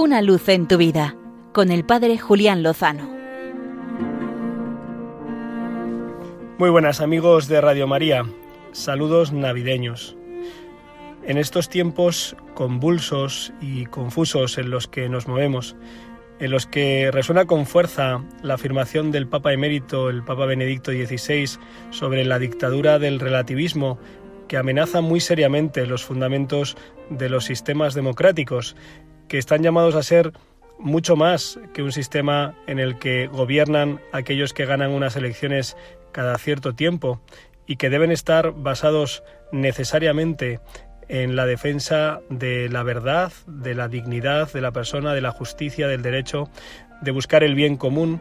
Una luz en tu vida con el Padre Julián Lozano. Muy buenas amigos de Radio María, saludos navideños. En estos tiempos convulsos y confusos en los que nos movemos, en los que resuena con fuerza la afirmación del Papa emérito, el Papa Benedicto XVI, sobre la dictadura del relativismo que amenaza muy seriamente los fundamentos de los sistemas democráticos, que están llamados a ser mucho más que un sistema en el que gobiernan aquellos que ganan unas elecciones cada cierto tiempo y que deben estar basados necesariamente en la defensa de la verdad, de la dignidad de la persona, de la justicia, del derecho, de buscar el bien común,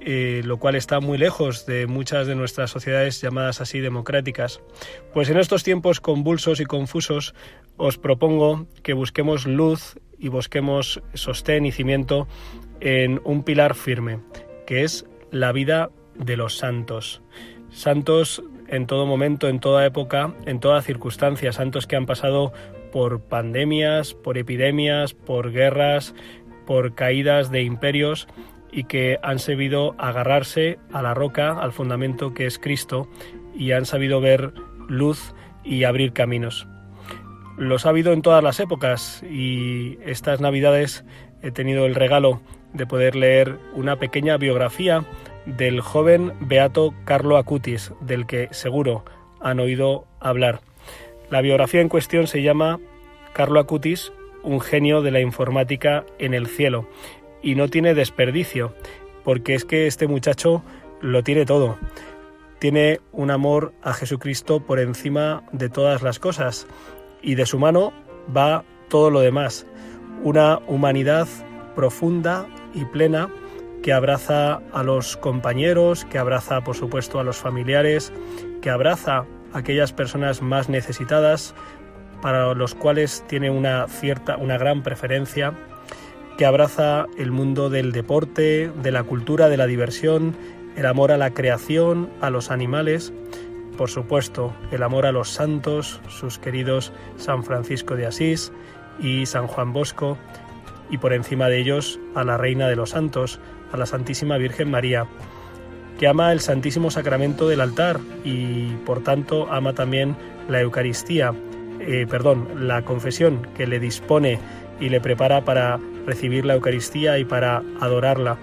eh, lo cual está muy lejos de muchas de nuestras sociedades llamadas así democráticas. Pues en estos tiempos convulsos y confusos os propongo que busquemos luz y busquemos sostén y cimiento en un pilar firme, que es la vida de los santos. Santos en todo momento, en toda época, en toda circunstancia, santos que han pasado por pandemias, por epidemias, por guerras, por caídas de imperios y que han sabido agarrarse a la roca, al fundamento que es Cristo, y han sabido ver luz y abrir caminos. Los ha habido en todas las épocas y estas navidades he tenido el regalo de poder leer una pequeña biografía del joven beato Carlo Acutis, del que seguro han oído hablar. La biografía en cuestión se llama Carlo Acutis, un genio de la informática en el cielo, y no tiene desperdicio, porque es que este muchacho lo tiene todo. Tiene un amor a Jesucristo por encima de todas las cosas, y de su mano va todo lo demás. Una humanidad profunda y plena que abraza a los compañeros, que abraza por supuesto a los familiares, que abraza a aquellas personas más necesitadas, para los cuales tiene una cierta, una gran preferencia, que abraza el mundo del deporte, de la cultura, de la diversión, el amor a la creación, a los animales, por supuesto, el amor a los santos, sus queridos San Francisco de Asís y San Juan Bosco, y por encima de ellos a la Reina de los Santos, a la Santísima Virgen María, que ama el Santísimo Sacramento del altar y por tanto ama también la Eucaristía, eh, perdón, la confesión que le dispone y le prepara para recibir la Eucaristía y para adorarla,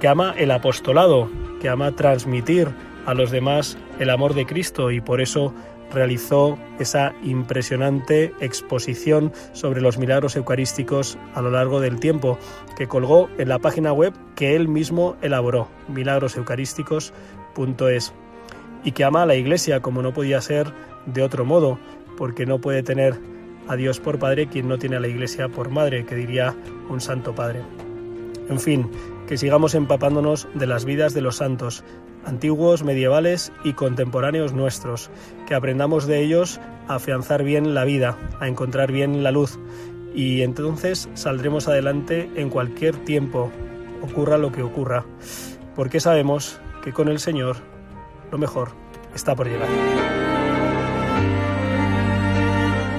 que ama el apostolado, que ama transmitir a los demás el amor de Cristo y por eso realizó esa impresionante exposición sobre los milagros eucarísticos a lo largo del tiempo, que colgó en la página web que él mismo elaboró, milagroseucarísticos.es, y que ama a la Iglesia como no podía ser de otro modo, porque no puede tener a Dios por Padre quien no tiene a la Iglesia por Madre, que diría un Santo Padre. En fin, que sigamos empapándonos de las vidas de los santos, antiguos, medievales y contemporáneos nuestros, que aprendamos de ellos a afianzar bien la vida, a encontrar bien la luz, y entonces saldremos adelante en cualquier tiempo, ocurra lo que ocurra, porque sabemos que con el Señor lo mejor está por llegar.